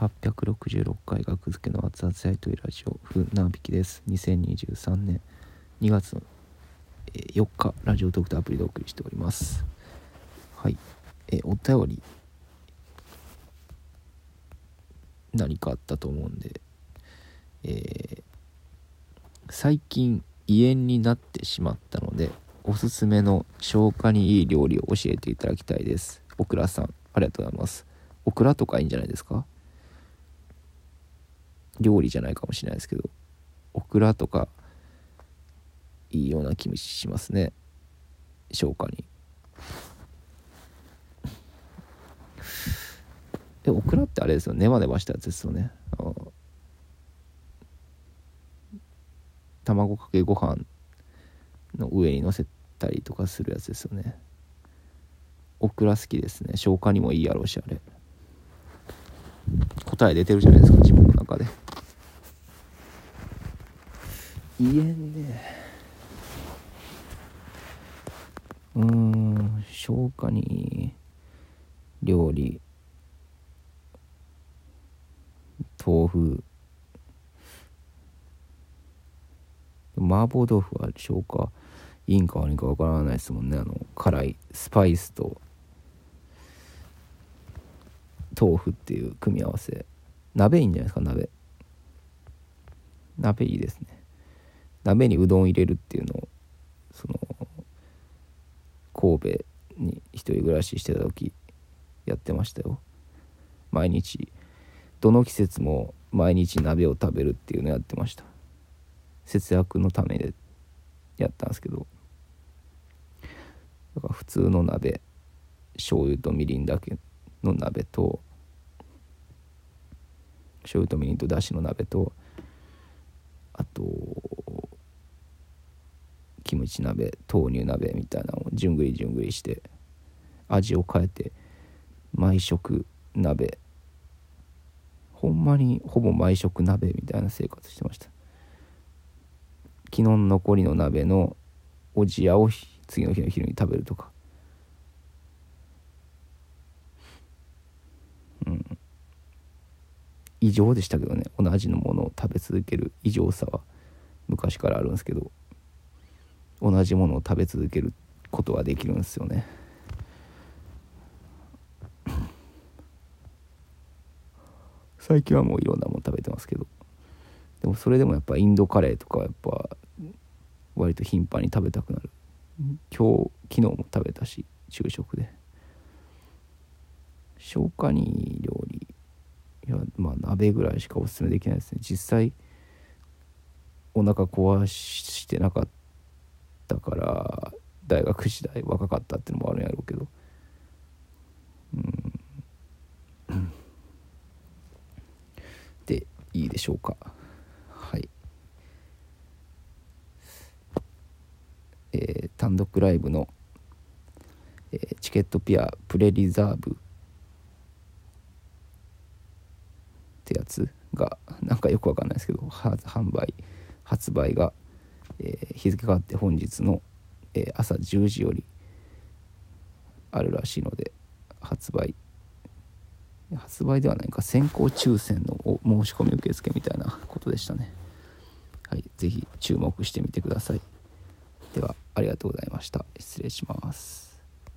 866回学付けの熱々やりとりラジオふなびきです。2023年2月の4日ラジオトークとアプリでお送りしております。はい。えお便り。何かあったと思うんで。えー、最近胃炎になってしまったのでおすすめの消化にいい料理を教えていただきたいです。オクラさんありがとうございます。オクラとかいいんじゃないですか？料理じゃないかもしれないですけどオクラとかいいような気もしますね。消化に。でオクラってあれですよ。ねネバネバしたやつですよね。卵かけご飯の上にのせたりとかするやつですよね。オクラ好きですね。消化にもいいやろうしあれ。答え出てるじゃないですか自分の中で。胃炎ねうん消化に料理。豆腐。麻婆豆腐は消化いいんか悪いんかわからないですもんね。あの辛いスパイスと。豆腐っていう組み合わせ。鍋いいんじゃないですか鍋。鍋いいですね。鍋にうどん入れるっていうのをその神戸に一人暮らししてた時やってましたよ。毎日どの季節も毎日鍋を食べるっていうのやってました。節約のためでやったんですけど。だから普通の鍋醤油とみりんだけの鍋と醤油とみりんとだしの鍋とあとキムチ鍋豆乳鍋みたいなのをじゅんぐりじゅんぐりして味を変えて毎食鍋。ほんまにほぼ毎食鍋みたいな生活してました。昨日残りの鍋のおじやを次の日の昼に食べるとか。うん。異常でしたけどね。同じのものを食べ続ける異常さは昔からあるんですけど。同じものを食べ続けることはできるんですよね。最近はもういろんなもの食べてますけど。でもそれでもやっぱインドカレーとかやっぱ割と頻繁に食べたくなる。今日昨日も食べたし昼食で。消化に料理いやまあ鍋ぐらいしかおすすめできないですね。実際お腹壊してなかったから大学時代若かったっていうのもあるんやろうけど。うん。でいいでしょうか。はい。えー、単独ライブの、えー、チケットピアプレリザーブ。ってやつがなんかよくわかんないですけど販売発売が、えー、日付変わって本日の、えー、朝10時よりあるらしいので発売発売ではないか先行抽選の申し込み受付みたいなことでしたね。はい是非注目してみてください。ではありがとうございました。失礼します。